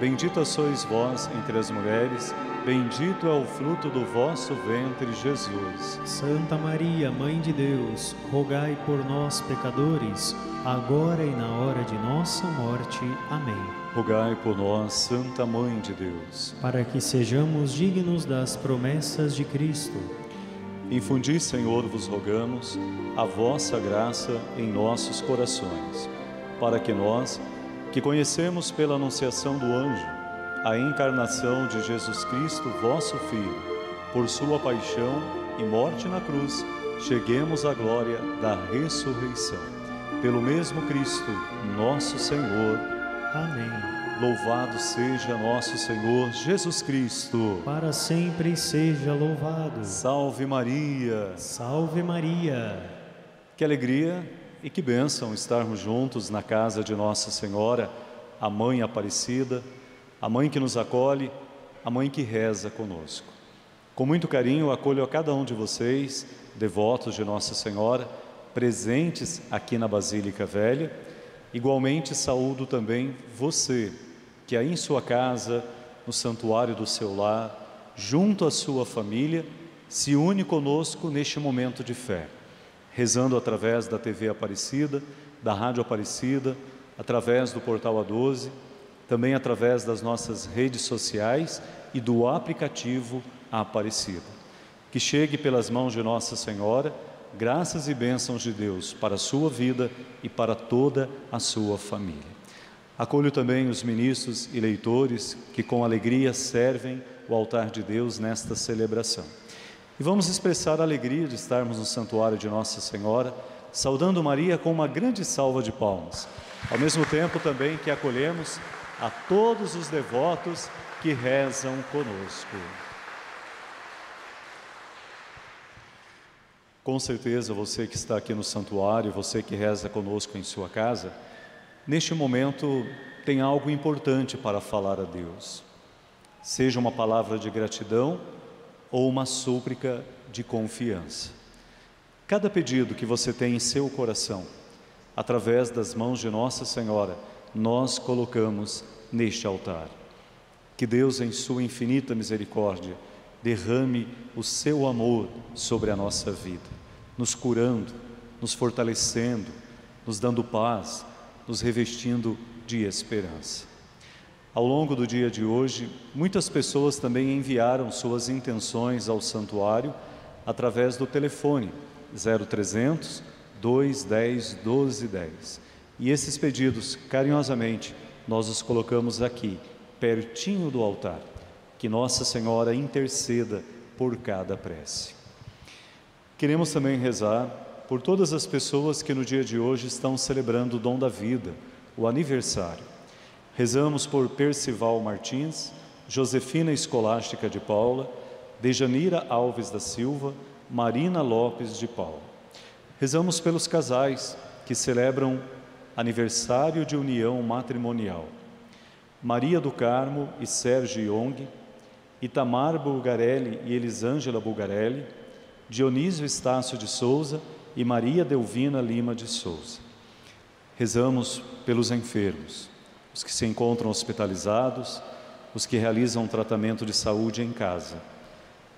Bendita sois vós entre as mulheres, bendito é o fruto do vosso ventre, Jesus. Santa Maria, Mãe de Deus, rogai por nós, pecadores, agora e na hora de nossa morte. Amém. Rogai por nós, Santa Mãe de Deus, para que sejamos dignos das promessas de Cristo. Infundi, Senhor, vos rogamos, a vossa graça em nossos corações, para que nós, que conhecemos pela anunciação do anjo a encarnação de Jesus Cristo, vosso Filho, por sua paixão e morte na cruz, cheguemos à glória da ressurreição. Pelo mesmo Cristo, nosso Senhor. Amém. Louvado seja nosso Senhor Jesus Cristo. Para sempre seja louvado. Salve Maria. Salve Maria. Que alegria e que bênção estarmos juntos na casa de Nossa Senhora, a Mãe Aparecida, a Mãe que nos acolhe, a Mãe que reza conosco. Com muito carinho, acolho a cada um de vocês, devotos de Nossa Senhora, presentes aqui na Basílica Velha. Igualmente, saúdo também você, que aí em sua casa, no santuário do seu lar, junto à sua família, se une conosco neste momento de fé rezando através da TV Aparecida, da Rádio Aparecida, através do portal A12, também através das nossas redes sociais e do aplicativo Aparecida. Que chegue pelas mãos de Nossa Senhora graças e bênçãos de Deus para a sua vida e para toda a sua família. Acolho também os ministros e leitores que com alegria servem o altar de Deus nesta celebração. E vamos expressar a alegria de estarmos no santuário de Nossa Senhora, saudando Maria com uma grande salva de palmas. Ao mesmo tempo também que acolhemos a todos os devotos que rezam conosco. Com certeza você que está aqui no santuário, você que reza conosco em sua casa, neste momento tem algo importante para falar a Deus. Seja uma palavra de gratidão ou uma súplica de confiança. Cada pedido que você tem em seu coração, através das mãos de Nossa Senhora, nós colocamos neste altar. Que Deus, em Sua infinita misericórdia, derrame o seu amor sobre a nossa vida, nos curando, nos fortalecendo, nos dando paz, nos revestindo de esperança. Ao longo do dia de hoje, muitas pessoas também enviaram suas intenções ao santuário através do telefone 0300 210 1210. E esses pedidos, carinhosamente, nós os colocamos aqui, pertinho do altar. Que Nossa Senhora interceda por cada prece. Queremos também rezar por todas as pessoas que no dia de hoje estão celebrando o dom da vida, o aniversário. Rezamos por Percival Martins, Josefina Escolástica de Paula, Dejanira Alves da Silva, Marina Lopes de Paula. Rezamos pelos casais que celebram aniversário de união matrimonial. Maria do Carmo e Sérgio Young, Itamar Bulgarelli e Elisângela Bulgarelli, Dionísio Estácio de Souza e Maria Delvina Lima de Souza. Rezamos pelos enfermos, os que se encontram hospitalizados, os que realizam tratamento de saúde em casa.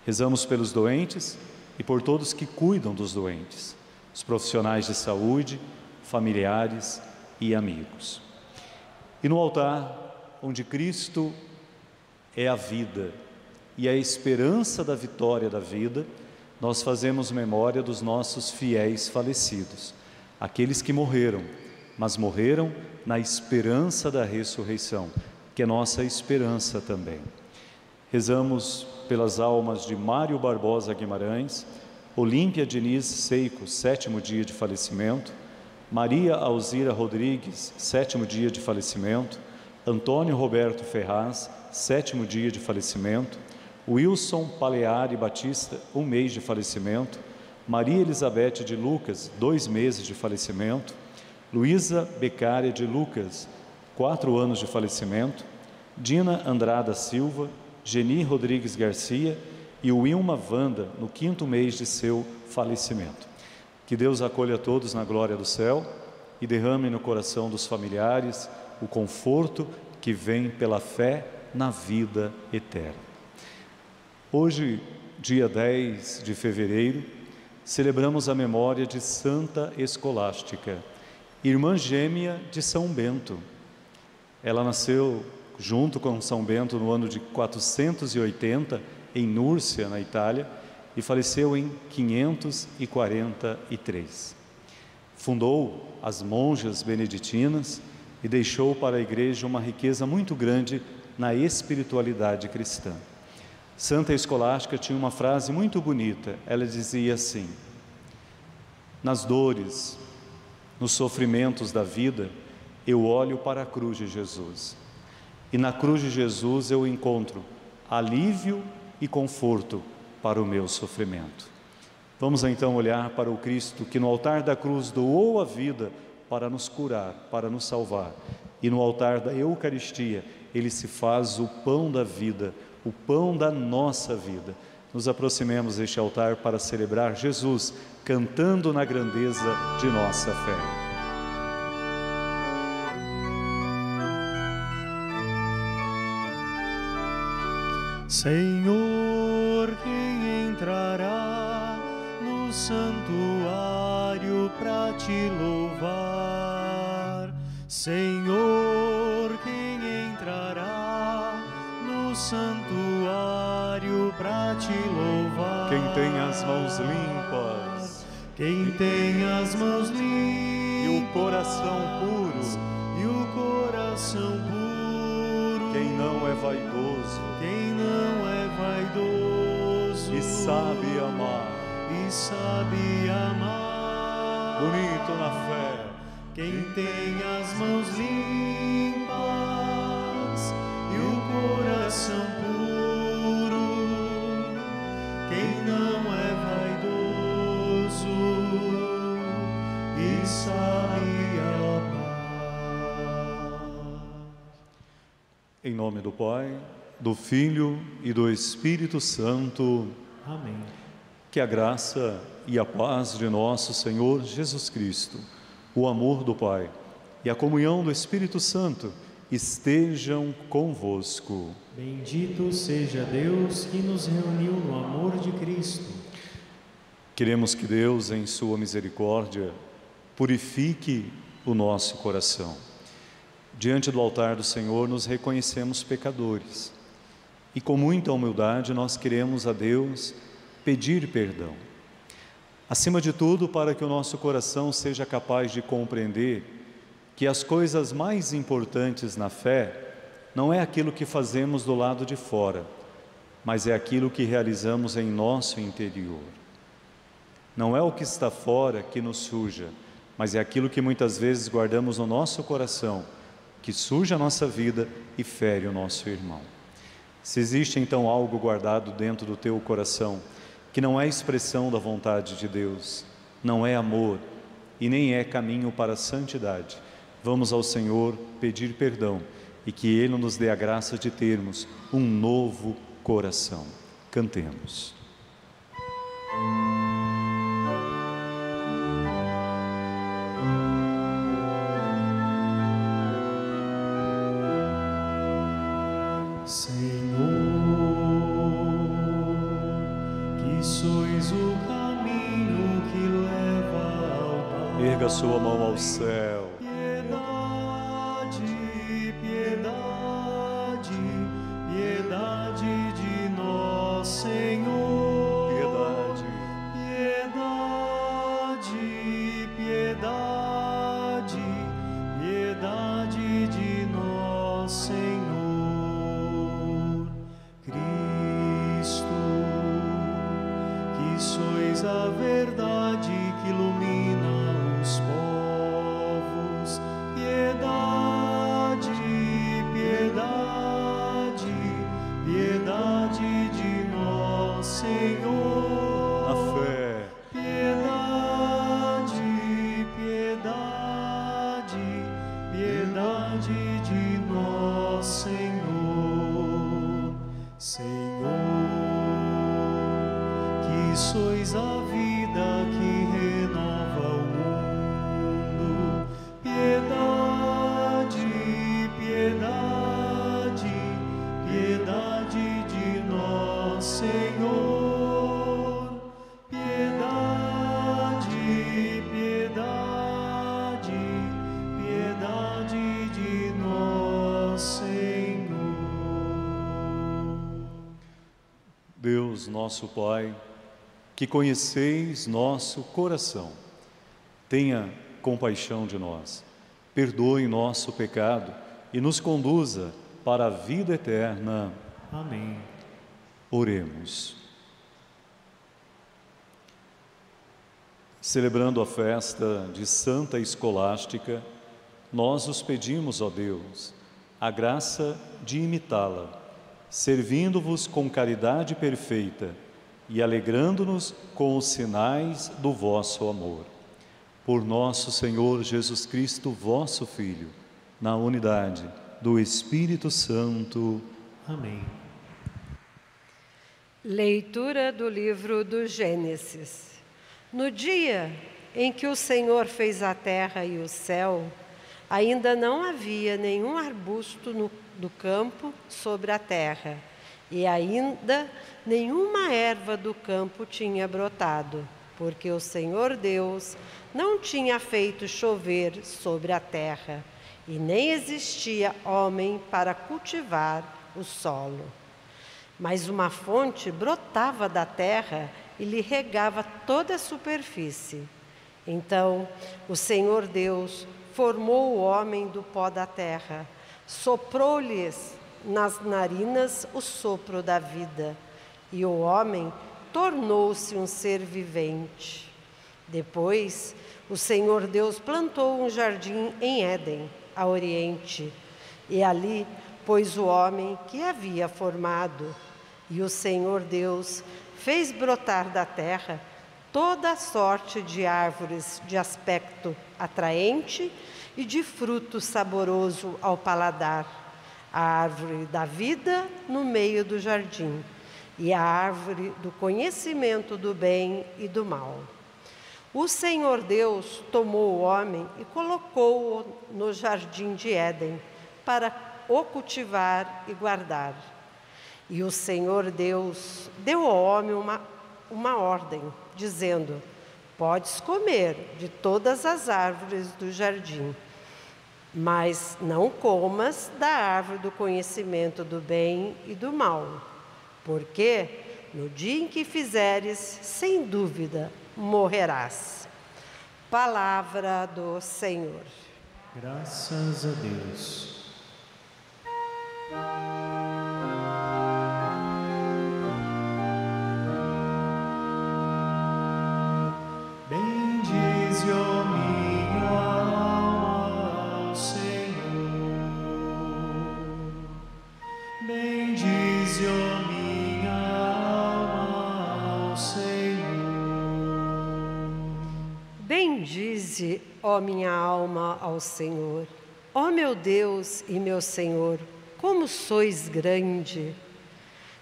Rezamos pelos doentes e por todos que cuidam dos doentes, os profissionais de saúde, familiares e amigos. E no altar, onde Cristo é a vida e a esperança da vitória da vida, nós fazemos memória dos nossos fiéis falecidos, aqueles que morreram, mas morreram na esperança da ressurreição, que é nossa esperança também. Rezamos pelas almas de Mário Barbosa Guimarães, Olímpia Diniz Seico, sétimo dia de falecimento, Maria Alzira Rodrigues, sétimo dia de falecimento, Antônio Roberto Ferraz, sétimo dia de falecimento, Wilson Paleari Batista, um mês de falecimento, Maria Elizabeth de Lucas, dois meses de falecimento, Luísa Becária de Lucas, quatro anos de falecimento, Dina Andrada Silva, Geni Rodrigues Garcia e Wilma Vanda, no quinto mês de seu falecimento. Que Deus acolha todos na glória do céu e derrame no coração dos familiares o conforto que vem pela fé na vida eterna. Hoje, dia 10 de fevereiro, celebramos a memória de Santa Escolástica, irmã gêmea de São Bento. Ela nasceu junto com São Bento no ano de 480 em Núrcia, na Itália, e faleceu em 543. Fundou as monjas beneditinas e deixou para a igreja uma riqueza muito grande na espiritualidade cristã. Santa Escolástica tinha uma frase muito bonita. Ela dizia assim: Nas dores, nos sofrimentos da vida, eu olho para a cruz de Jesus. E na cruz de Jesus eu encontro alívio e conforto para o meu sofrimento. Vamos então olhar para o Cristo que no altar da cruz doou a vida para nos curar, para nos salvar. E no altar da Eucaristia, ele se faz o pão da vida, o pão da nossa vida. Nos aproximemos deste altar para celebrar Jesus, cantando na grandeza de nossa fé. Senhor, quem entrará no santuário para te louvar? Senhor, quem entrará no santuário te louvar? Quem tem as mãos limpas, quem tem as mãos limpas e o coração puro, e o coração puro, quem não é vaidoso, quem não é vaidoso e sabe amar, e sabe amar, bonito na fé, quem tem as mãos limpas e o coração puro, quem não é vaidoso e sabe amar. em nome do Pai, do Filho e do Espírito Santo. Amém. Que a graça e a paz de nosso Senhor Jesus Cristo, o amor do Pai e a comunhão do Espírito Santo estejam convosco. Bendito seja Deus que nos reuniu no amor de Cristo. Queremos que Deus, em Sua misericórdia, purifique o nosso coração. Diante do altar do Senhor, nos reconhecemos pecadores e, com muita humildade, nós queremos a Deus pedir perdão. Acima de tudo, para que o nosso coração seja capaz de compreender que as coisas mais importantes na fé não é aquilo que fazemos do lado de fora, mas é aquilo que realizamos em nosso interior. Não é o que está fora que nos suja, mas é aquilo que muitas vezes guardamos no nosso coração, que suja a nossa vida e fere o nosso irmão. Se existe então algo guardado dentro do teu coração, que não é expressão da vontade de Deus, não é amor e nem é caminho para a santidade, vamos ao Senhor pedir perdão e que Ele nos dê a graça de termos um novo coração. Cantemos. Sois a vida que renova o mundo. Piedade, piedade, piedade de nós, Senhor. Piedade, piedade, piedade de nós, Senhor. Deus nosso Pai, que conheceis nosso coração, tenha compaixão de nós, perdoe nosso pecado e nos conduza para a vida eterna. Amém. Oremos. Celebrando a festa de Santa Escolástica, nós os pedimos, ó Deus, a graça de imitá-la, servindo-vos com caridade perfeita e alegrando-nos com os sinais do vosso amor. Por nosso Senhor Jesus Cristo, vosso Filho, na unidade do Espírito Santo. Amém. Leitura do livro do Gênesis. No dia em que o Senhor fez a terra e o céu, ainda não havia nenhum arbusto no, do campo sobre a terra, e ainda nenhuma erva do campo tinha brotado, porque o Senhor Deus não tinha feito chover sobre a terra, e nem existia homem para cultivar o solo. Mas uma fonte brotava da terra e lhe regava toda a superfície. Então o Senhor Deus formou o homem do pó da terra, soprou-lhes nas narinas o sopro da vida, e o homem tornou-se um ser vivente. Depois, o Senhor Deus plantou um jardim em Éden, a oriente, e ali pôs o homem que havia formado. E o Senhor Deus fez brotar da terra toda sorte de árvores de aspecto atraente e de fruto saboroso ao paladar. A árvore da vida no meio do jardim e a árvore do conhecimento do bem e do mal. O Senhor Deus tomou o homem e colocou-o no jardim de Éden para o cultivar e guardar. E o Senhor Deus deu ao homem uma, uma ordem, dizendo: Podes comer de todas as árvores do jardim, mas não comas da árvore do conhecimento do bem e do mal, porque no dia em que fizeres, sem dúvida, morrerás. Palavra do Senhor. Graças a Deus. Ó minha alma, ao Senhor. Ó meu Deus e meu Senhor, como sois grande!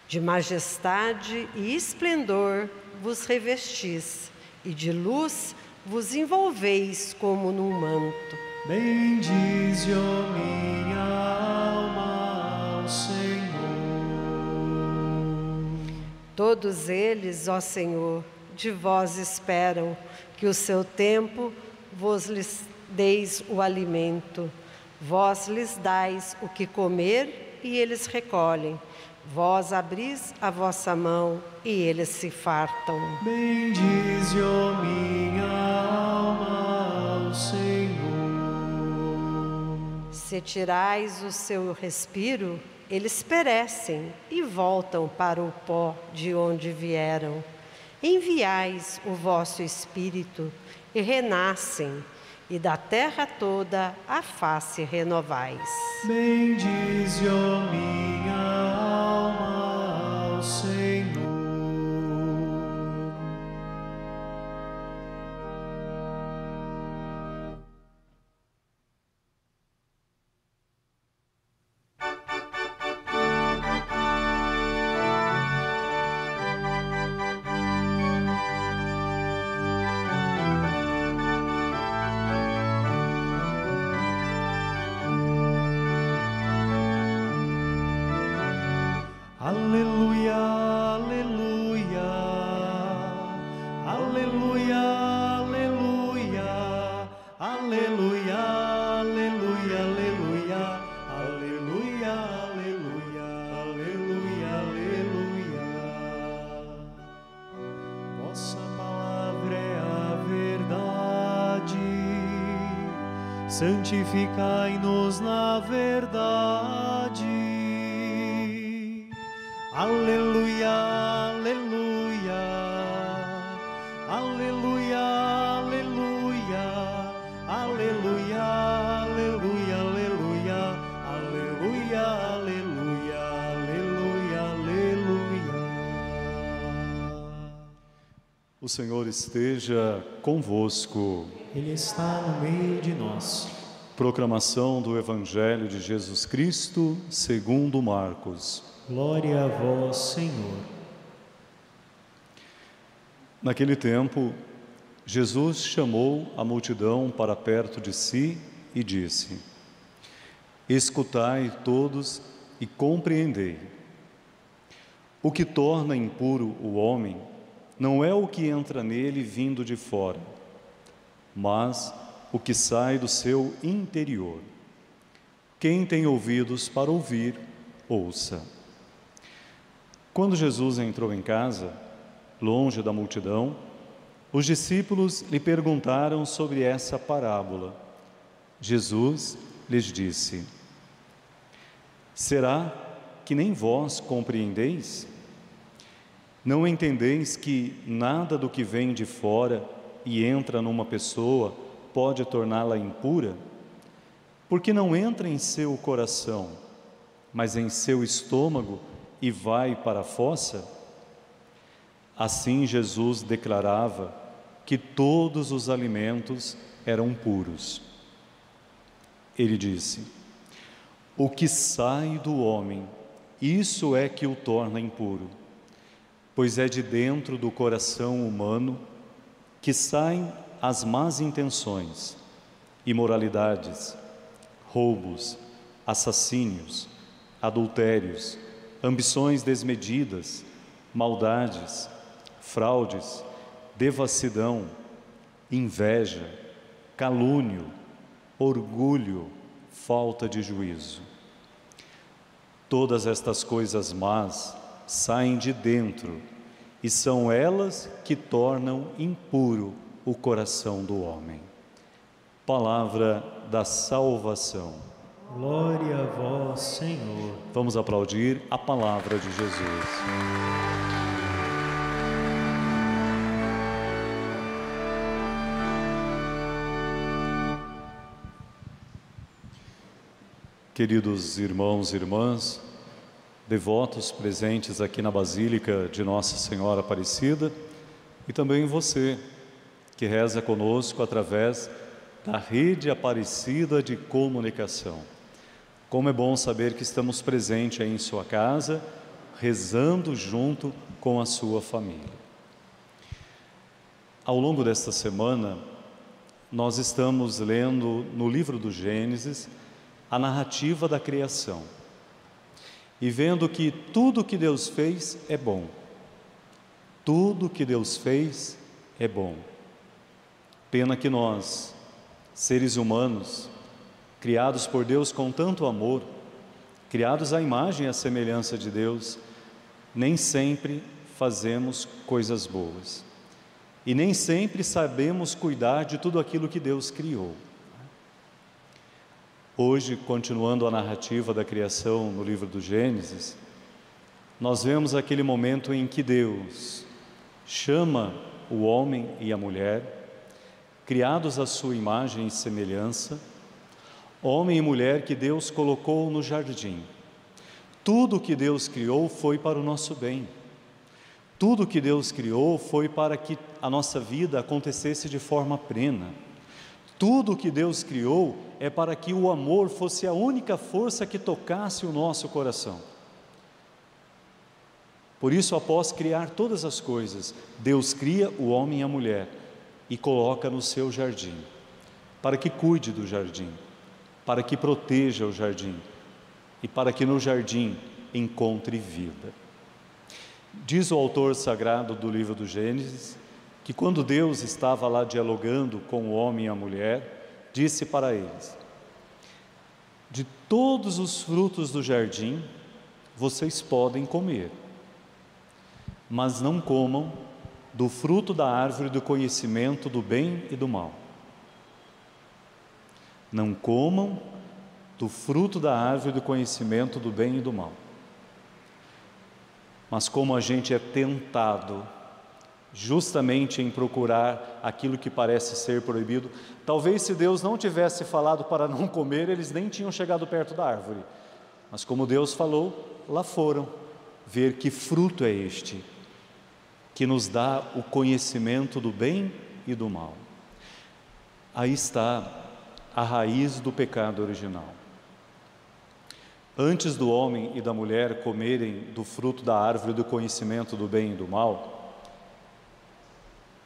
De majestade e esplendor vos revestis, e de luz vos envolveis como num manto. Bendize, ó minha alma, ao Senhor. Todos eles, ó Senhor, de vós esperam que o seu tempo vos lhes deis o alimento. Vós lhes dais o que comer e eles recolhem. Vós abris a vossa mão e eles se fartam. Bendize, ó minha alma, ao Senhor. Se tirais o seu respiro, eles perecem e voltam para o pó de onde vieram. enviais o vosso Espírito e renascem, e da terra toda a face renovais. Bendize, ó minha alma, ao Senhor. Santificai-nos na verdade. Aleluia, aleluia, aleluia, aleluia, aleluia, aleluia, aleluia, aleluia, aleluia, aleluia, aleluia. O Senhor esteja convosco. Ele está no meio de nós. Proclamação do Evangelho de Jesus Cristo, segundo Marcos. Glória a vós, Senhor. Naquele tempo, Jesus chamou a multidão para perto de si e disse: Escutai todos e compreendei. O que torna impuro o homem não é o que entra nele vindo de fora, mas o que sai do seu interior. Quem tem ouvidos para ouvir, ouça. Quando Jesus entrou em casa, longe da multidão, os discípulos lhe perguntaram sobre essa parábola. Jesus lhes disse: Será que nem vós compreendeis? Não entendeis que nada do que vem de fora e entra numa pessoa pode torná-la impura? Porque não entra em seu coração, mas em seu estômago e vai para a fossa? Assim Jesus declarava que todos os alimentos eram puros. Ele disse: O que sai do homem, isso é que o torna impuro, pois é de dentro do coração humano que saem as más intenções, imoralidades, roubos, assassínios, adultérios, ambições desmedidas, maldades, fraudes, devassidão, inveja, calúnio, orgulho, falta de juízo. Todas estas coisas más saem de dentro e são elas que tornam impuro o coração do homem. Palavra da salvação. Glória a vós, Senhor. Vamos aplaudir a palavra de Jesus. Queridos irmãos e irmãs, devotos presentes aqui na Basílica de Nossa Senhora Aparecida, e também você que reza conosco através da rede Aparecida de Comunicação. Como é bom saber que estamos presentes aí em sua casa, rezando junto com a sua família. Ao longo desta semana, nós estamos lendo no livro do Gênesis a narrativa da criação e vendo que tudo que Deus fez é bom. Tudo que Deus fez é bom. Pena que nós, seres humanos, criados por Deus com tanto amor, criados à imagem e à semelhança de Deus, nem sempre fazemos coisas boas. E nem sempre sabemos cuidar de tudo aquilo que Deus criou. Hoje, continuando a narrativa da criação no livro do Gênesis, nós vemos aquele momento em que Deus chama o homem e a mulher, criados à sua imagem e semelhança, homem e mulher que Deus colocou no jardim. Tudo que Deus criou foi para o nosso bem. Tudo que Deus criou foi para que a nossa vida acontecesse de forma plena. Tudo que Deus criou é para que o amor fosse a única força que tocasse o nosso coração. Por isso, após criar todas as coisas, Deus cria o homem e a mulher e coloca no seu jardim, para que cuide do jardim, para que proteja o jardim e para que no jardim encontre vida. Diz o autor sagrado do livro do Gênesis que quando Deus estava lá dialogando com o homem e a mulher, disse para eles: De todos os frutos do jardim vocês podem comer, mas não comam do fruto da árvore do conhecimento do bem e do mal. Não comam do fruto da árvore do conhecimento do bem e do mal. Mas como a gente é tentado justamente em procurar aquilo que parece ser proibido, talvez se Deus não tivesse falado para não comer, eles nem tinham chegado perto da árvore. Mas como Deus falou, lá foram ver que fruto é este que nos dá o conhecimento do bem e do mal. Aí está a raiz do pecado original. Antes do homem e da mulher comerem do fruto da árvore do conhecimento do bem e do mal,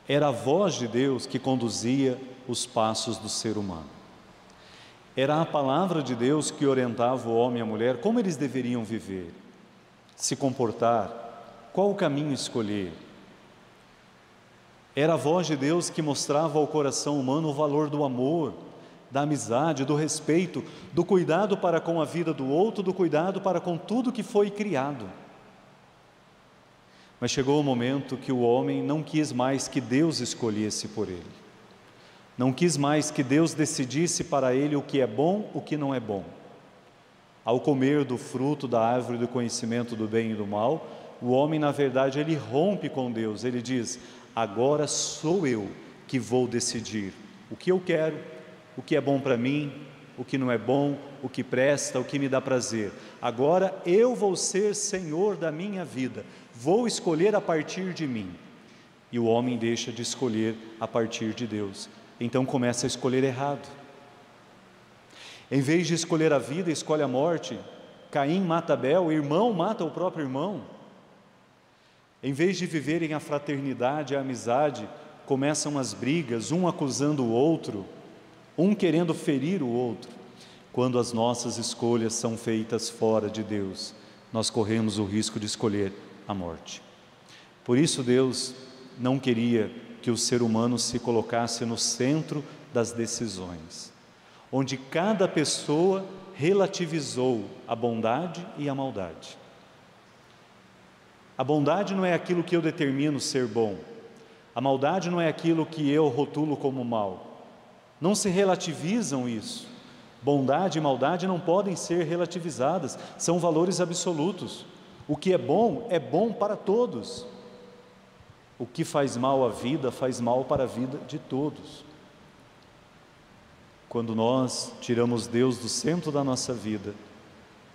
era a voz de Deus que conduzia os passos do ser humano. Era a palavra de Deus que orientava o homem e a mulher como eles deveriam viver, se comportar, qual o caminho escolher. Era a voz de Deus que mostrava ao coração humano o valor do amor, da amizade, do respeito, do cuidado para com a vida do outro, do cuidado para com tudo que foi criado. Mas chegou o momento que o homem não quis mais que Deus escolhesse por ele. Não quis mais que Deus decidisse para ele o que é bom, o que não é bom. Ao comer do fruto da árvore do conhecimento do bem e do mal, o homem, na verdade, ele rompe com Deus. Ele diz: Agora sou eu que vou decidir o que eu quero, o que é bom para mim, o que não é bom, o que presta, o que me dá prazer. Agora eu vou ser senhor da minha vida, vou escolher a partir de mim. E o homem deixa de escolher a partir de Deus, então começa a escolher errado. Em vez de escolher a vida, escolhe a morte. Caim mata Abel, o irmão mata o próprio irmão. Em vez de viverem a fraternidade, a amizade, começam as brigas, um acusando o outro um querendo ferir o outro. Quando as nossas escolhas são feitas fora de Deus, nós corremos o risco de escolher a morte. Por isso, Deus não queria que o ser humano se colocasse no centro das decisões, onde cada pessoa relativizou a bondade e a maldade. A bondade não é aquilo que eu determino ser bom, a maldade não é aquilo que eu rotulo como mal. Não se relativizam isso. Bondade e maldade não podem ser relativizadas, são valores absolutos. O que é bom é bom para todos. O que faz mal à vida faz mal para a vida de todos. Quando nós tiramos Deus do centro da nossa vida,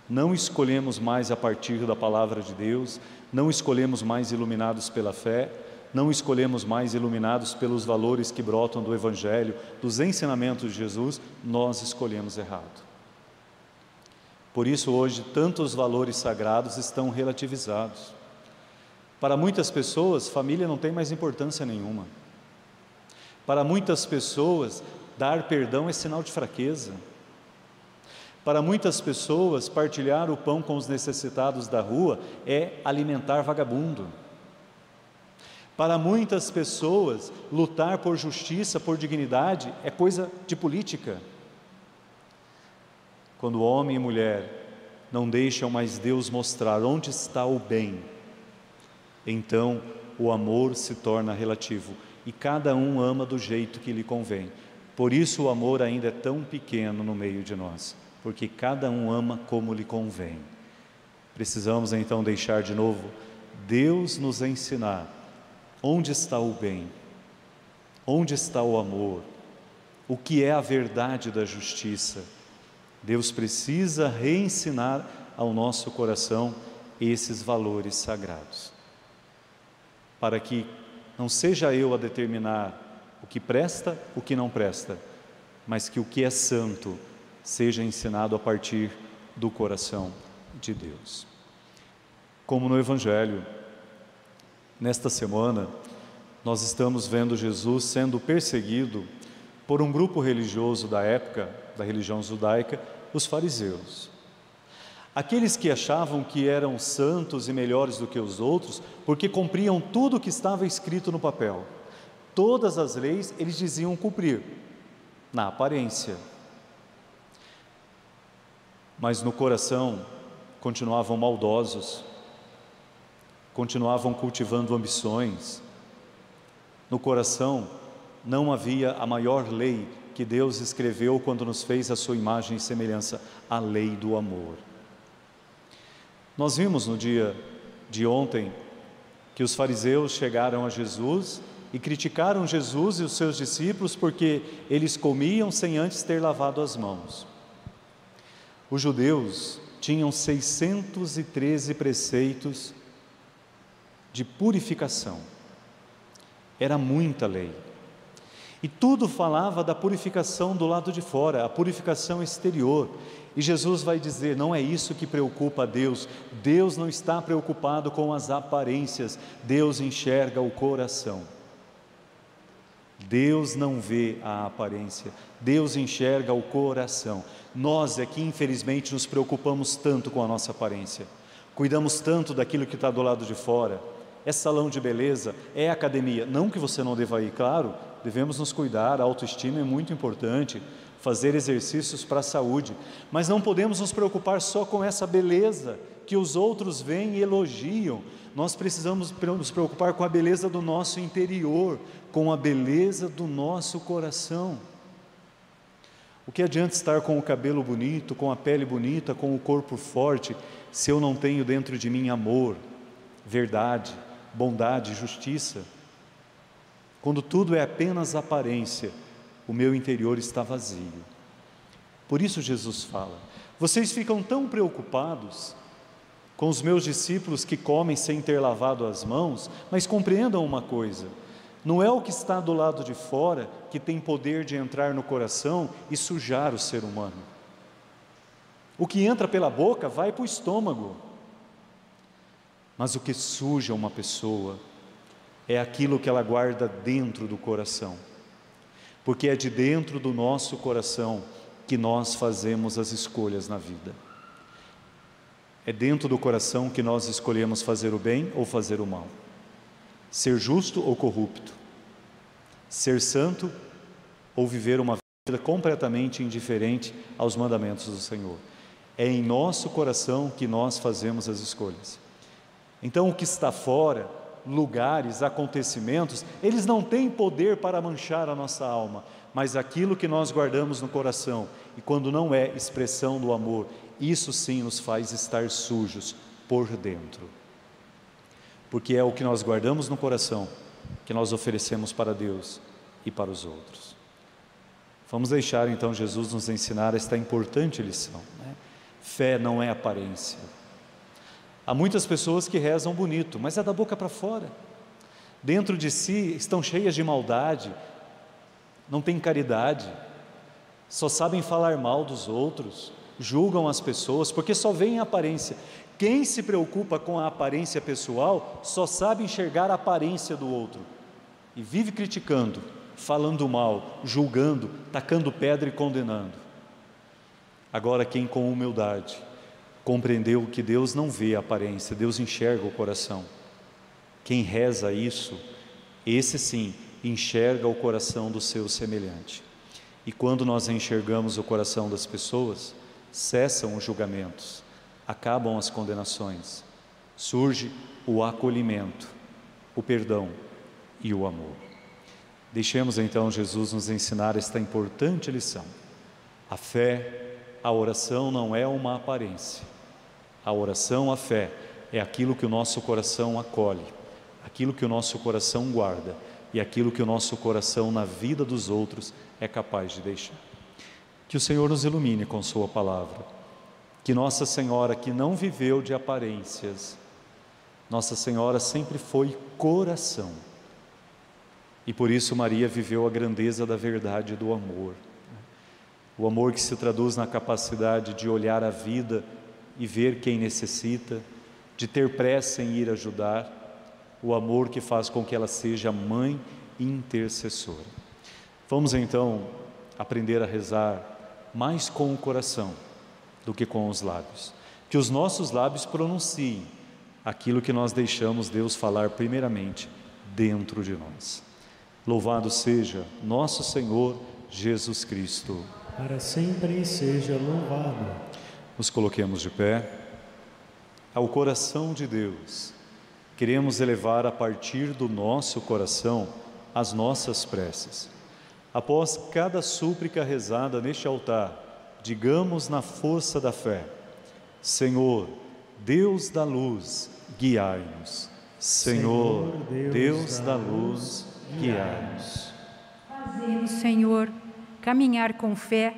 não escolhemos mais a partir da palavra de Deus, não escolhemos mais iluminados pela fé, não escolhemos mais iluminados pelos valores que brotam do Evangelho, dos ensinamentos de Jesus, nós escolhemos errado. Por isso, hoje, tantos valores sagrados estão relativizados. Para muitas pessoas, família não tem mais importância nenhuma. Para muitas pessoas, dar perdão é sinal de fraqueza. Para muitas pessoas, partilhar o pão com os necessitados da rua é alimentar vagabundo. Para muitas pessoas, lutar por justiça, por dignidade, é coisa de política. Quando homem e mulher não deixam mais Deus mostrar onde está o bem, então o amor se torna relativo e cada um ama do jeito que lhe convém. Por isso o amor ainda é tão pequeno no meio de nós, porque cada um ama como lhe convém. Precisamos então deixar de novo Deus nos ensinar Onde está o bem? Onde está o amor? O que é a verdade da justiça? Deus precisa reensinar ao nosso coração esses valores sagrados, para que não seja eu a determinar o que presta, o que não presta, mas que o que é santo seja ensinado a partir do coração de Deus. Como no Evangelho, nesta semana, nós estamos vendo Jesus sendo perseguido por um grupo religioso da época, da religião judaica, os fariseus. Aqueles que achavam que eram santos e melhores do que os outros, porque cumpriam tudo o que estava escrito no papel. Todas as leis eles diziam cumprir, na aparência. Mas no coração continuavam maldosos, continuavam cultivando ambições. No coração não havia a maior lei que Deus escreveu quando nos fez a sua imagem e semelhança, a lei do amor. Nós vimos no dia de ontem que os fariseus chegaram a Jesus e criticaram Jesus e os seus discípulos porque eles comiam sem antes ter lavado as mãos. Os judeus tinham 613 preceitos de purificação. Era muita lei. E tudo falava da purificação do lado de fora, a purificação exterior. E Jesus vai dizer: não é isso que preocupa a Deus. Deus não está preocupado com as aparências, Deus enxerga o coração. Deus não vê a aparência, Deus enxerga o coração. Nós é que infelizmente nos preocupamos tanto com a nossa aparência, cuidamos tanto daquilo que está do lado de fora. É salão de beleza, é academia. Não que você não deva ir, claro, devemos nos cuidar, a autoestima é muito importante, fazer exercícios para a saúde, mas não podemos nos preocupar só com essa beleza que os outros veem e elogiam. Nós precisamos nos preocupar com a beleza do nosso interior, com a beleza do nosso coração. O que adianta estar com o cabelo bonito, com a pele bonita, com o corpo forte, se eu não tenho dentro de mim amor, verdade, bondade, justiça? Quando tudo é apenas aparência, o meu interior está vazio. Por isso Jesus fala: vocês ficam tão preocupados com os meus discípulos que comem sem ter lavado as mãos, mas compreendam uma coisa: não é o que está do lado de fora que tem poder de entrar no coração e sujar o ser humano. O que entra pela boca vai para o estômago, mas o que suja uma pessoa é aquilo que ela guarda dentro do coração, porque é de dentro do nosso coração que nós fazemos as escolhas na vida. É dentro do coração que nós escolhemos fazer o bem ou fazer o mal, ser justo ou corrupto, ser santo ou viver uma vida completamente indiferente aos mandamentos do Senhor. É em nosso coração que nós fazemos as escolhas. Então, o que está fora, lugares, acontecimentos, eles não têm poder para manchar a nossa alma, mas aquilo que nós guardamos no coração, e quando não é expressão do amor, isso sim nos faz estar sujos por dentro. Porque é o que nós guardamos no coração que nós oferecemos para Deus e para os outros. Vamos deixar então Jesus nos ensinar esta importante lição. Né? Fé não é aparência, Há muitas pessoas que rezam bonito, mas é da boca para fora. Dentro de si estão cheias de maldade, não têm caridade, só sabem falar mal dos outros, julgam as pessoas, porque só veem a aparência. Quem se preocupa com a aparência pessoal só sabe enxergar a aparência do outro e vive criticando, falando mal, julgando, tacando pedra e condenando. Agora, quem com humildade compreendeu que Deus não vê a aparência, Deus enxerga o coração. Quem reza isso, esse sim, enxerga o coração do seu semelhante. E quando nós enxergamos o coração das pessoas, cessam os julgamentos, acabam as condenações, surge o acolhimento, o perdão e o amor. Deixemos então Jesus nos ensinar esta importante lição. A fé a oração não é uma aparência. A oração, a fé, é aquilo que o nosso coração acolhe, aquilo que o nosso coração guarda e aquilo que o nosso coração na vida dos outros é capaz de deixar. Que o Senhor nos ilumine com Sua palavra. Que Nossa Senhora, que não viveu de aparências, Nossa Senhora sempre foi coração. E por isso Maria viveu a grandeza da verdade e do amor. O amor que se traduz na capacidade de olhar a vida e ver quem necessita, de ter pressa em ir ajudar, o amor que faz com que ela seja mãe intercessora. Vamos então aprender a rezar mais com o coração do que com os lábios. Que os nossos lábios pronunciem aquilo que nós deixamos Deus falar primeiramente dentro de nós. Louvado seja nosso Senhor Jesus Cristo. Para sempre seja louvado. Nos coloquemos de pé. Ao coração de Deus, queremos elevar a partir do nosso coração as nossas preces. Após cada súplica rezada neste altar, digamos na força da fé: Senhor, Deus da luz, guiai-nos. Senhor, Deus da luz, guiai-nos. Fazemos, Senhor, caminhar com fé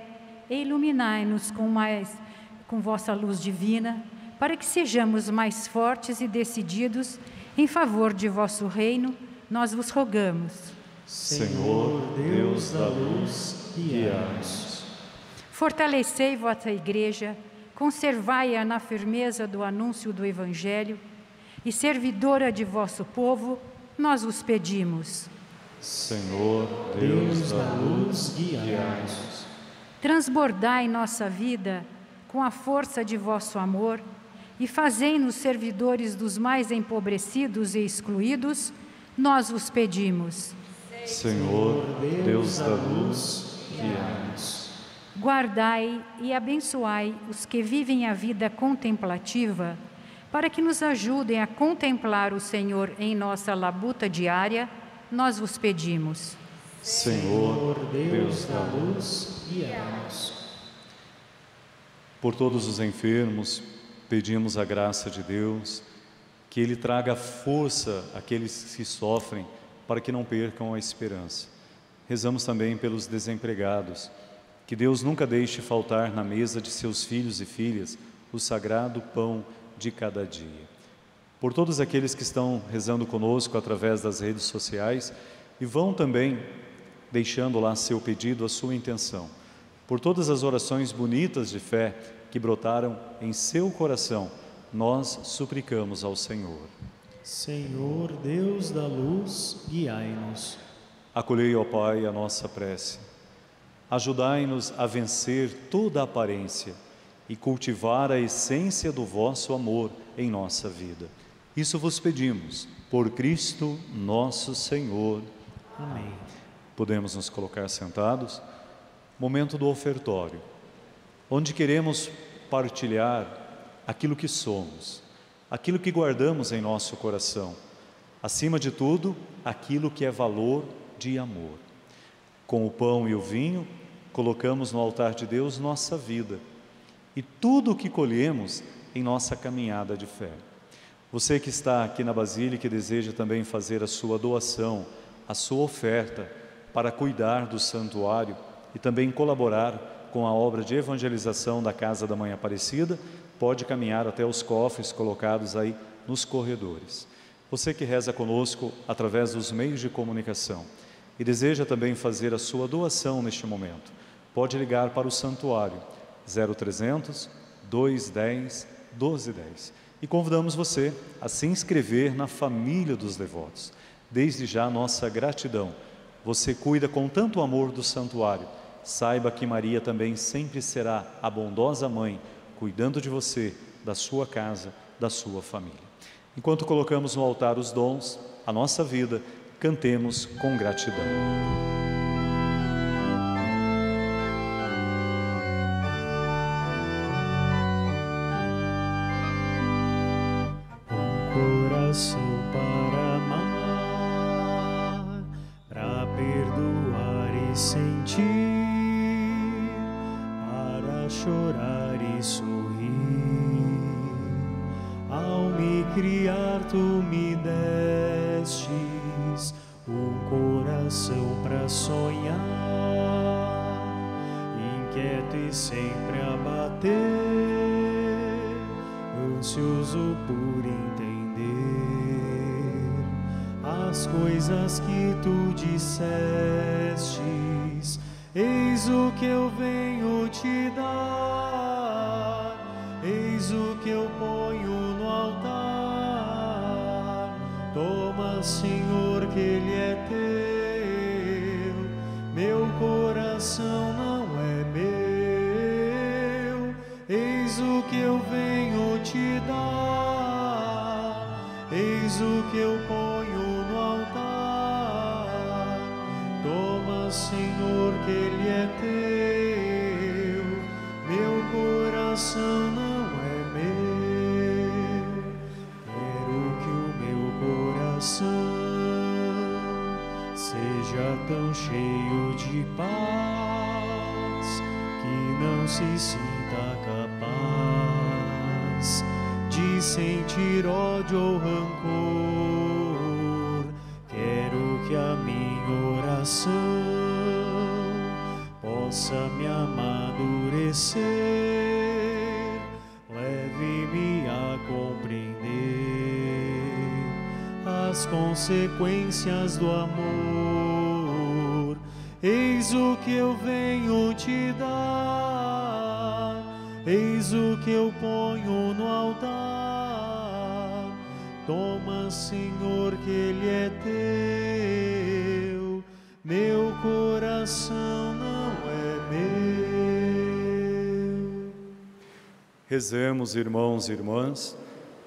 e iluminai-nos com mais com vossa luz divina, para que sejamos mais fortes e decididos em favor de vosso reino, nós vos rogamos. Senhor, Deus da luz, guiai-nos. Fortalecei vossa igreja, conservai-a na firmeza do anúncio do evangelho e servidora de vosso povo, nós vos pedimos. Senhor, Deus da luz, guiai-nos. Transbordai nossa vida com a força de vosso amor e fazei-nos servidores dos mais empobrecidos e excluídos, nós vos pedimos. Senhor, Deus da luz, guiai-nos. Guardai e abençoai os que vivem a vida contemplativa, para que nos ajudem a contemplar o Senhor em nossa labuta diária, nós vos pedimos. Senhor, Deus da luz, guiai-nos. Por todos os enfermos, pedimos a graça de Deus, que Ele traga força àqueles que sofrem, para que não percam a esperança. Rezamos também pelos desempregados, que Deus nunca deixe faltar na mesa de seus filhos e filhas o sagrado pão de cada dia. Por todos aqueles que estão rezando conosco através das redes sociais e vão também deixando lá seu pedido, a sua intenção. Por todas as orações bonitas de fé que brotaram em seu coração, nós suplicamos ao Senhor. Senhor Deus da luz, guiai-nos. Acolhei, ó Pai, a nossa prece. Ajudai-nos a vencer toda aparência e cultivar a essência do vosso amor em nossa vida. Isso vos pedimos, por Cristo nosso Senhor. Amém. Podemos nos colocar sentados. Momento do ofertório, onde queremos partilhar aquilo que somos, aquilo que guardamos em nosso coração. Acima de tudo, aquilo que é valor de amor. Com o pão e o vinho, colocamos no altar de Deus nossa vida e tudo o que colhemos em nossa caminhada de fé. Você que está aqui na Basílica e deseja também fazer a sua doação, a sua oferta para cuidar do santuário e também colaborar com a obra de evangelização da Casa da Mãe Aparecida, pode caminhar até os cofres colocados aí nos corredores. Você que reza conosco através dos meios de comunicação e deseja também fazer a sua doação neste momento, pode ligar para o santuário 0300 210 1210. E convidamos você a se inscrever na família dos devotos. Desde já, nossa gratidão. Você cuida com tanto amor do santuário. Saiba que Maria também sempre será a bondosa mãe, cuidando de você, da sua casa, da sua família. Enquanto colocamos no altar os dons, a nossa vida, cantemos com gratidão. Coração para amar, para perdoar e sentir, para chorar e sorrir. Ao me criar, tu me deste destes o coração para sonhar, inquieto e sempre a bater, ansioso por entender as coisas que tu dissestes. Eis o que eu venho te dar, eis o que eu ponho no altar. Toma, Senhor, que Ele é teu, meu coração não é meu. Eis o que eu venho te dar, eis o que eu ponho Senhor, que Ele é teu, meu coração não é meu. Quero que o meu coração seja tão cheio de paz que não se sinta capaz de sentir ódio ou rancor. Amadurecer, leve-me a compreender as consequências do amor. Eis o que eu venho te dar, eis o que eu ponho no altar. Toma, Senhor, que Ele é teu, meu coração Rezemos, irmãos e irmãs,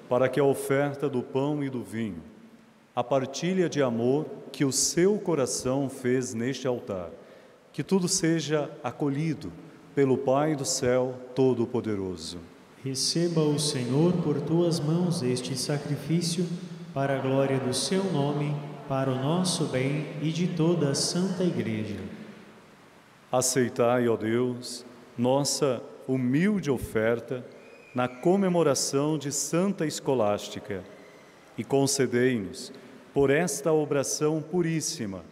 para que a oferta do pão e do vinho, a partilha de amor que o seu coração fez neste altar, que tudo seja acolhido pelo Pai do céu Todo-Poderoso. Receba o Senhor por tuas mãos este sacrifício, para a glória do seu nome, para o nosso bem e de toda a Santa Igreja. Aceitai, ó Deus, nossa humilde oferta na comemoração de Santa Escolástica e concedei-nos, por esta obração puríssima,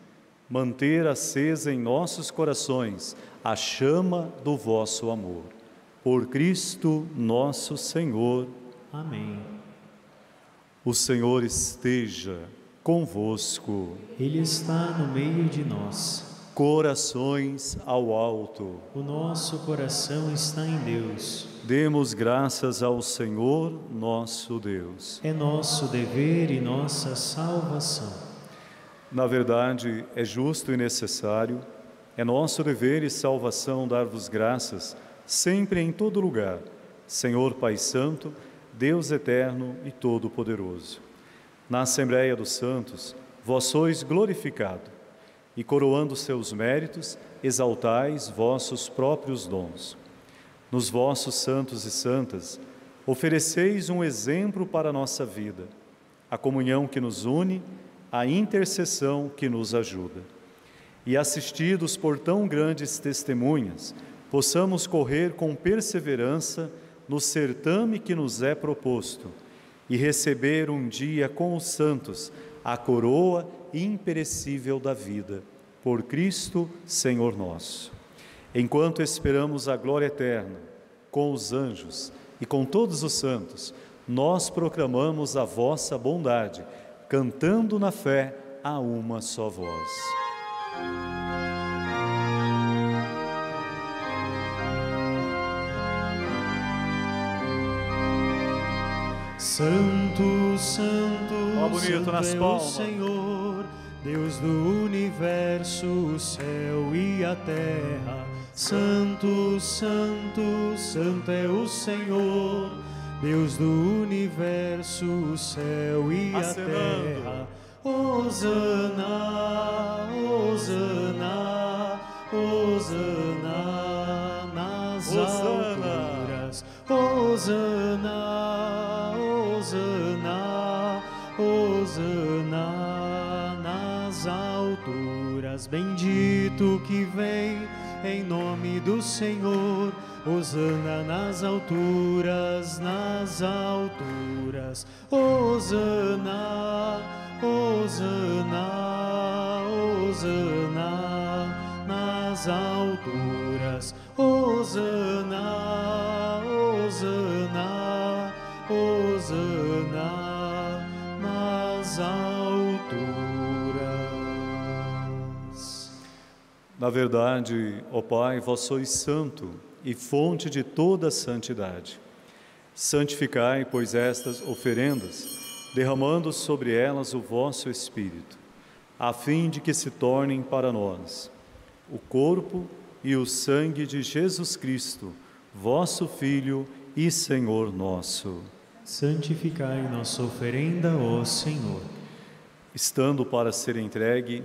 manter acesa em nossos corações a chama do vosso amor. Por Cristo nosso Senhor. Amém. O Senhor esteja convosco. Ele está no meio de nós. Corações ao alto. O nosso coração está em Deus. Demos graças ao Senhor nosso Deus. É nosso dever e nossa salvação. Na verdade, é justo e necessário, é nosso dever e salvação dar-vos graças, sempre e em todo lugar, Senhor Pai Santo, Deus eterno e todo-poderoso. Na Assembleia dos Santos, vós sois glorificado, e coroando seus méritos, exaltais vossos próprios dons. Nos vossos santos e santas, ofereceis um exemplo para a nossa vida, a comunhão que nos une, a intercessão que nos ajuda. E assistidos por tão grandes testemunhas, possamos correr com perseverança no certame que nos é proposto e receber um dia com os santos a coroa imperecível da vida, por Cristo, Senhor nosso. Enquanto esperamos a glória eterna, com os anjos e com todos os santos, nós proclamamos a vossa bondade, cantando na fé a uma só voz. Santo, Santo, Ó, bonito Santo nas é palmas. o Senhor, Deus do universo, o céu e a terra. Santo, Santo, Santo é o Senhor, Deus do universo, o céu e a Acenando. terra. Hosana, Hosana, Hosana nas Hosana. alturas. Hosana, Hosana, Hosana nas alturas. Bendito que vem em nome do Senhor. Hosana nas alturas, nas alturas. Hosana, Hosana, Hosana nas alturas. Hosana, Hosana, Hosana nas alturas. Na verdade, ó Pai, vós sois santo e fonte de toda santidade. Santificai, pois, estas oferendas derramando sobre elas o vosso Espírito, a fim de que se tornem para nós o corpo e o sangue de Jesus Cristo, vosso Filho e Senhor nosso. Santificai nossa oferenda, ó Senhor. Estando para ser entregue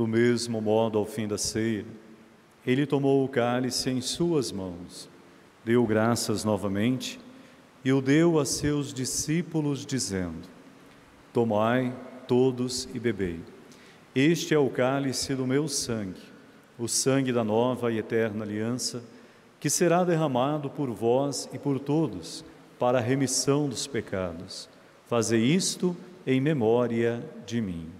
Do mesmo modo, ao fim da ceia, ele tomou o cálice em suas mãos, deu graças novamente e o deu a seus discípulos, dizendo: Tomai todos e bebei. Este é o cálice do meu sangue, o sangue da nova e eterna aliança, que será derramado por vós e por todos para a remissão dos pecados. Fazei isto em memória de mim.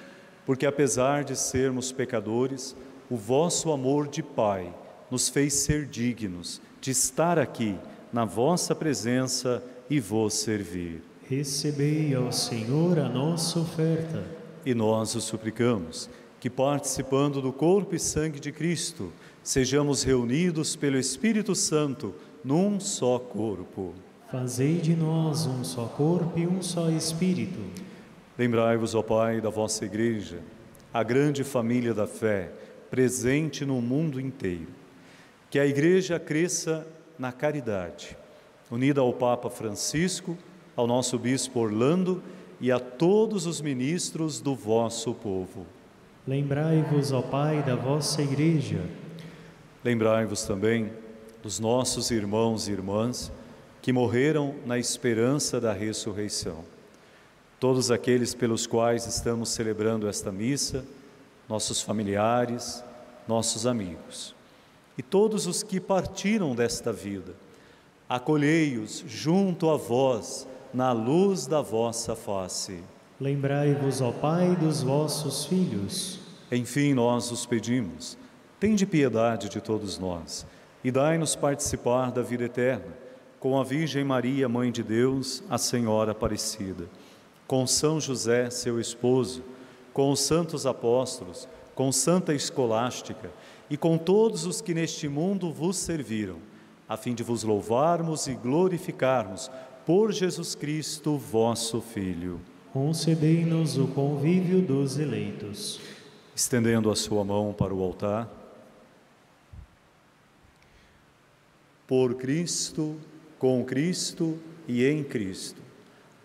porque apesar de sermos pecadores, o vosso amor de Pai nos fez ser dignos de estar aqui na vossa presença e vos servir. Recebei ao Senhor a nossa oferta. E nós o suplicamos que, participando do corpo e sangue de Cristo, sejamos reunidos pelo Espírito Santo num só corpo. Fazei de nós um só corpo e um só Espírito Lembrai-vos, ó Pai, da vossa Igreja, a grande família da fé, presente no mundo inteiro. Que a Igreja cresça na caridade, unida ao Papa Francisco, ao nosso Bispo Orlando e a todos os ministros do vosso povo. Lembrai-vos, ó Pai, da vossa Igreja. Lembrai-vos também dos nossos irmãos e irmãs que morreram na esperança da ressurreição todos aqueles pelos quais estamos celebrando esta missa, nossos familiares, nossos amigos, e todos os que partiram desta vida, acolhei-os junto a vós, na luz da vossa face. Lembrai-vos, ó Pai, dos vossos filhos. Enfim, nós os pedimos, tende piedade de todos nós e dai-nos participar da vida eterna, com a Virgem Maria, Mãe de Deus, a Senhora Aparecida com São José, seu esposo, com os santos apóstolos, com Santa Escolástica e com todos os que neste mundo vos serviram, a fim de vos louvarmos e glorificarmos por Jesus Cristo, vosso Filho. Concedei-nos o convívio dos eleitos. Estendendo a sua mão para o altar, por Cristo, com Cristo e em Cristo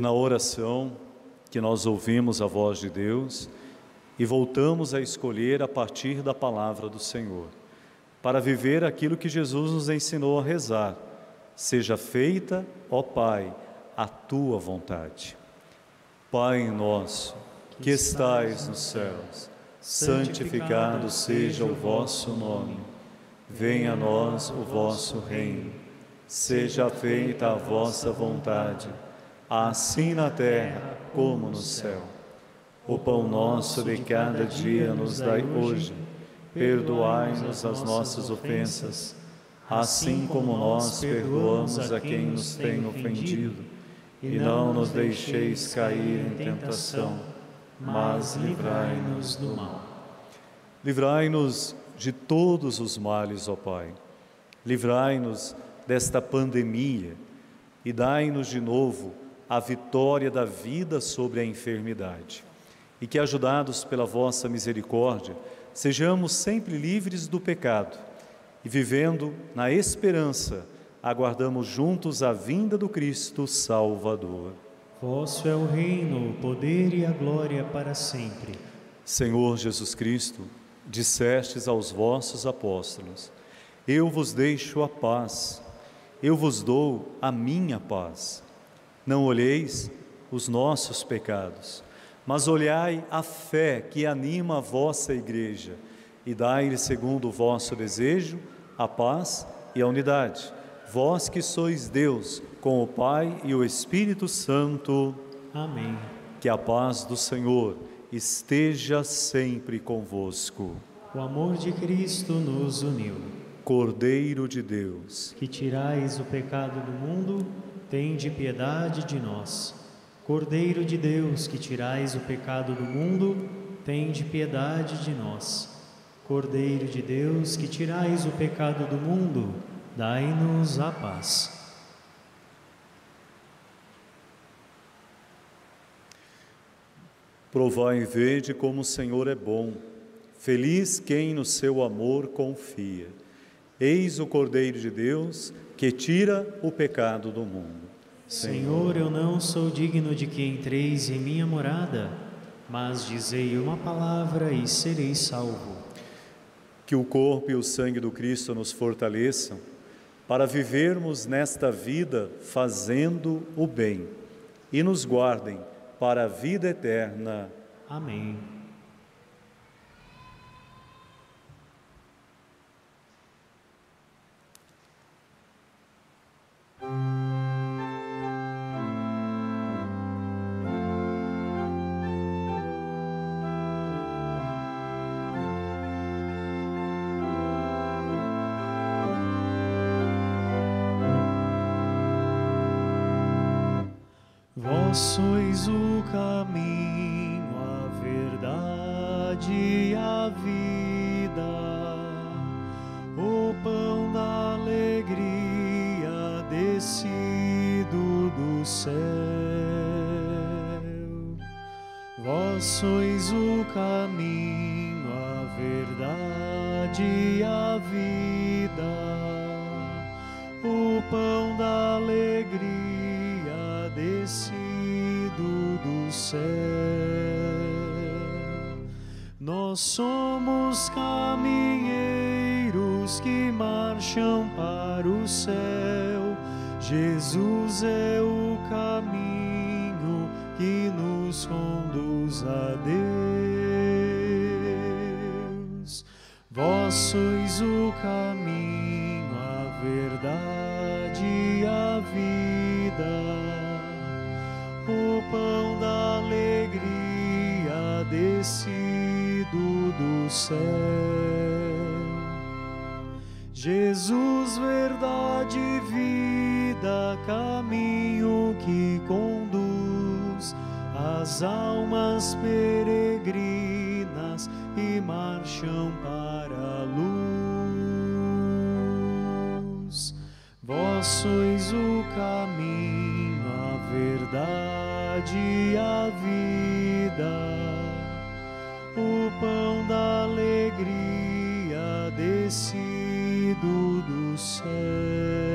Na oração que nós ouvimos a voz de Deus e voltamos a escolher a partir da palavra do Senhor, para viver aquilo que Jesus nos ensinou a rezar. Seja feita, ó Pai, a tua vontade. Pai nosso, que estais nos céus, santificado seja o vosso nome. Venha a nós o vosso reino. Seja feita a vossa vontade assim na terra como no céu. O pão nosso de cada dia nos dai hoje. Perdoai-nos as nossas ofensas, assim como nós perdoamos a quem nos tem ofendido. E não nos deixeis cair em tentação, mas livrai-nos do mal. Livrai-nos de todos os males, ó Pai. Livrai-nos desta pandemia e dai-nos de novo a vitória da vida sobre a enfermidade. E que, ajudados pela vossa misericórdia, sejamos sempre livres do pecado e, vivendo na esperança, aguardamos juntos a vinda do Cristo Salvador. Vosso é o reino, o poder e a glória para sempre. Senhor Jesus Cristo, dissestes aos vossos apóstolos: Eu vos deixo a paz, eu vos dou a minha paz. Não olheis os nossos pecados, mas olhai a fé que anima a vossa igreja e dai-lhe, segundo o vosso desejo, a paz e a unidade. Vós que sois Deus, com o Pai e o Espírito Santo. Amém. Que a paz do Senhor esteja sempre convosco. O amor de Cristo nos uniu. Cordeiro de Deus, que tirais o pecado do mundo, tende piedade de nós. Cordeiro de Deus, que tirais o pecado do mundo, tende piedade de nós. Cordeiro de Deus, que tirais o pecado do mundo, dai-nos a paz. Provai e vede como o Senhor é bom. Feliz quem no seu amor confia. Eis o Cordeiro de Deus que tira o pecado do mundo. Senhor, eu não sou digno de que entreis em minha morada, mas dizei uma palavra e serei salvo. Que o corpo e o sangue do Cristo nos fortaleçam para vivermos nesta vida fazendo o bem e nos guardem para a vida eterna. Amém. As almas peregrinas e marcham para a luz. Vós sois o caminho, a verdade verdade a vida, o pão da alegria descido do céu.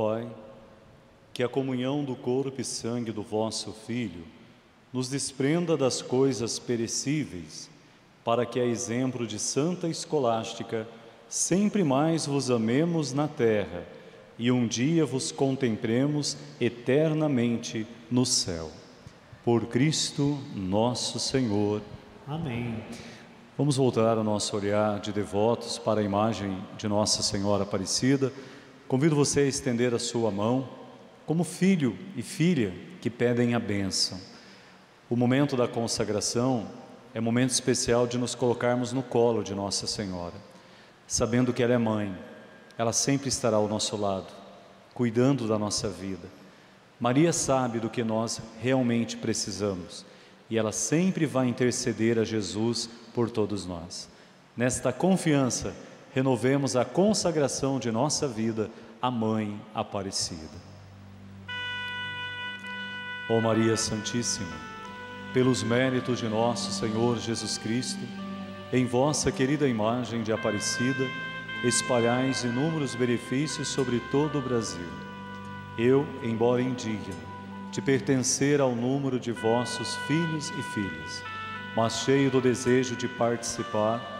Pai, que a comunhão do corpo e sangue do vosso Filho nos desprenda das coisas perecíveis, para que, a exemplo de Santa Escolástica, sempre mais vos amemos na terra e um dia vos contemplemos eternamente no céu. Por Cristo nosso Senhor. Amém. Vamos voltar o nosso olhar de devotos para a imagem de Nossa Senhora Aparecida. Convido você a estender a sua mão, como filho e filha que pedem a bênção. O momento da consagração é momento especial de nos colocarmos no colo de Nossa Senhora, sabendo que ela é mãe, ela sempre estará ao nosso lado, cuidando da nossa vida. Maria sabe do que nós realmente precisamos e ela sempre vai interceder a Jesus por todos nós. Nesta confiança, renovemos a consagração de nossa vida à Mãe Aparecida. Ó oh Maria Santíssima, pelos méritos de nosso Senhor Jesus Cristo, em vossa querida imagem de Aparecida, espalhais inúmeros benefícios sobre todo o Brasil. Eu, embora indigno, de pertencer ao número de vossos filhos e filhas, mas cheio do desejo de participar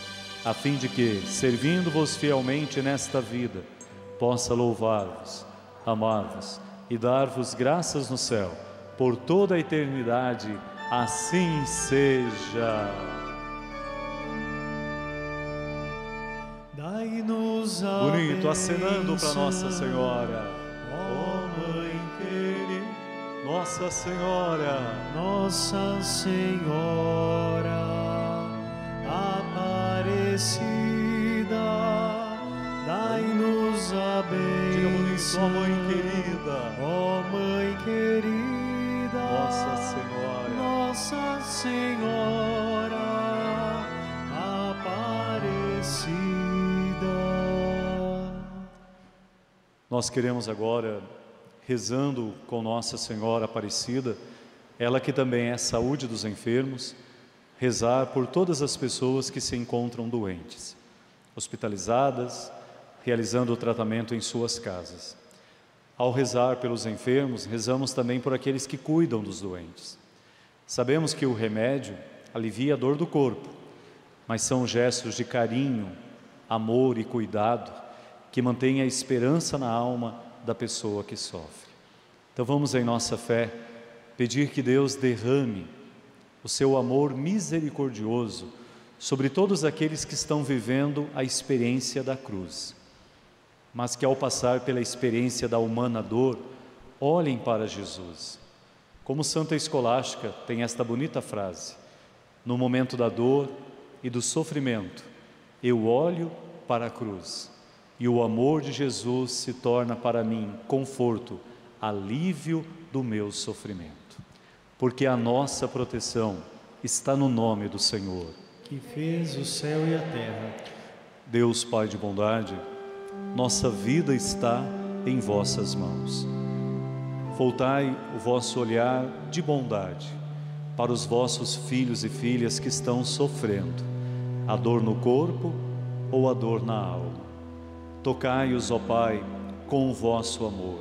a fim de que, servindo-vos fielmente nesta vida, possa louvar-vos, amar-vos e dar-vos graças no céu por toda a eternidade. Assim seja. Dai-nos a Bonito, acenando para Nossa Senhora. Ó Mãe querida, Nossa Senhora, Nossa Senhora Aparecida, dai-nos a diga bonito, bênção. ó Mãe querida. Ó Mãe querida, Nossa Senhora, Nossa Senhora Aparecida. nós queremos agora, rezando com Nossa Senhora Aparecida, ela que também é saúde dos enfermos, rezar por todas as pessoas que se encontram doentes, hospitalizadas, realizando o tratamento em suas casas. Ao rezar pelos enfermos, rezamos também por aqueles que cuidam dos doentes. Sabemos que o remédio alivia a dor do corpo, mas são gestos de carinho, amor e cuidado que mantêm a esperança na alma da pessoa que sofre. Então vamos em nossa fé pedir que Deus derrame o seu amor misericordioso sobre todos aqueles que estão vivendo a experiência da cruz mas que ao passar pela experiência da humana dor, olhem para Jesus. Como Santa Escolástica tem esta bonita frase: No momento da dor e do sofrimento, eu olho para a cruz e o amor de Jesus se torna para mim conforto, alívio do meu sofrimento. Porque a nossa proteção está no nome do Senhor. Que fez o céu e a terra. Deus Pai de bondade, nossa vida está em vossas mãos. Voltai o vosso olhar de bondade para os vossos filhos e filhas que estão sofrendo, a dor no corpo ou a dor na alma. Tocai-os, ó Pai, com o vosso amor.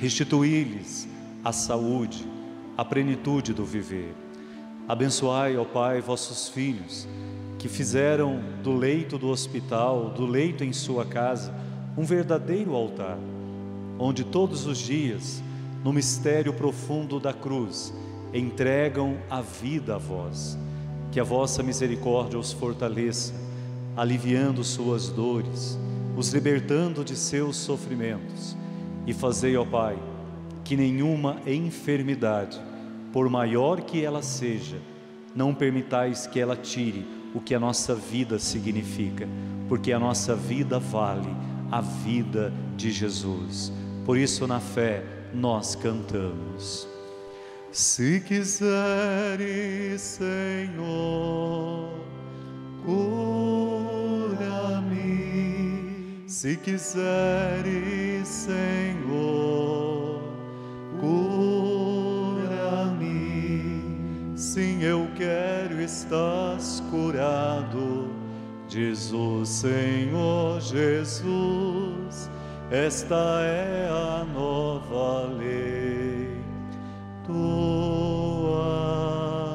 Restituí-lhes a saúde, a plenitude do viver. Abençoai, ó Pai, vossos filhos, que fizeram do leito do hospital, do leito em sua casa, um verdadeiro altar, onde todos os dias, no mistério profundo da cruz, entregam a vida a vós. Que a vossa misericórdia os fortaleça, aliviando suas dores, os libertando de seus sofrimentos. E fazei, ó Pai, que nenhuma enfermidade, por maior que ela seja, não permitais que ela tire o que a nossa vida significa, porque a nossa vida vale a vida de Jesus. Por isso, na fé, nós cantamos. Se quiseres, Senhor, cura-me. Se quiseres, Senhor, Sim, eu quero, estás curado. Diz o Senhor Jesus, esta é a nova lei do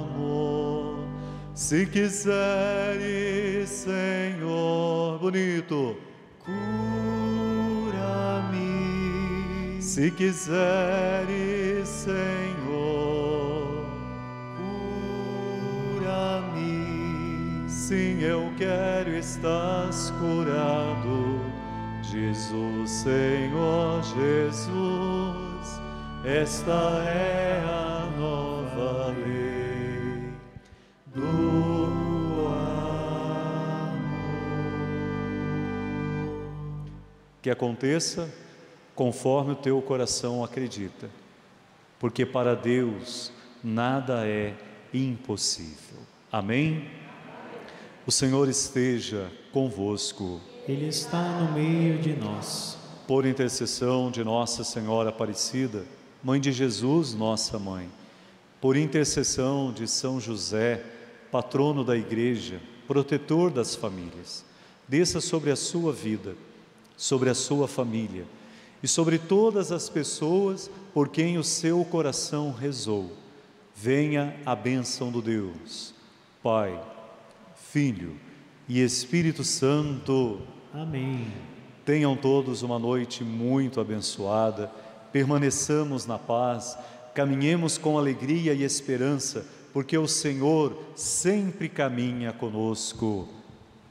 amor. Se quiseres, Senhor, bonito, cura-me. Se quiseres, Senhor, Sim, eu quero, estás curado. O Senhor Jesus esta é a nova lei do amor. Que aconteça conforme o teu coração acredita, porque para Deus nada é impossível. Amém? O Senhor esteja convosco. Ele está no meio de nós. Por intercessão de Nossa Senhora Aparecida, Mãe de Jesus, nossa mãe, por intercessão de São José, patrono da Igreja, protetor das famílias, desça sobre a sua vida, sobre a sua família e sobre todas as pessoas por quem o seu coração rezou. Venha a bênção do Deus, Pai, Filho e Espírito Santo. Amém. Tenham todos uma noite muito abençoada permaneçamos na paz, caminhemos com alegria e esperança, porque o Senhor sempre caminha conosco.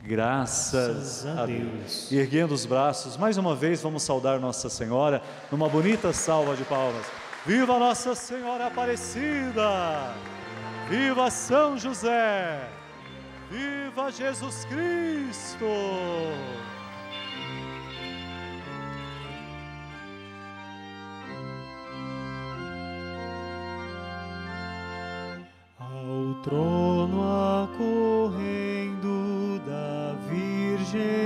Graças, Graças a Deus. E erguendo os braços, mais uma vez vamos saudar Nossa Senhora numa bonita salva de palmas. Viva Nossa Senhora Aparecida! Viva São José! Viva Jesus Cristo! Ao trono acorrendo da Virgem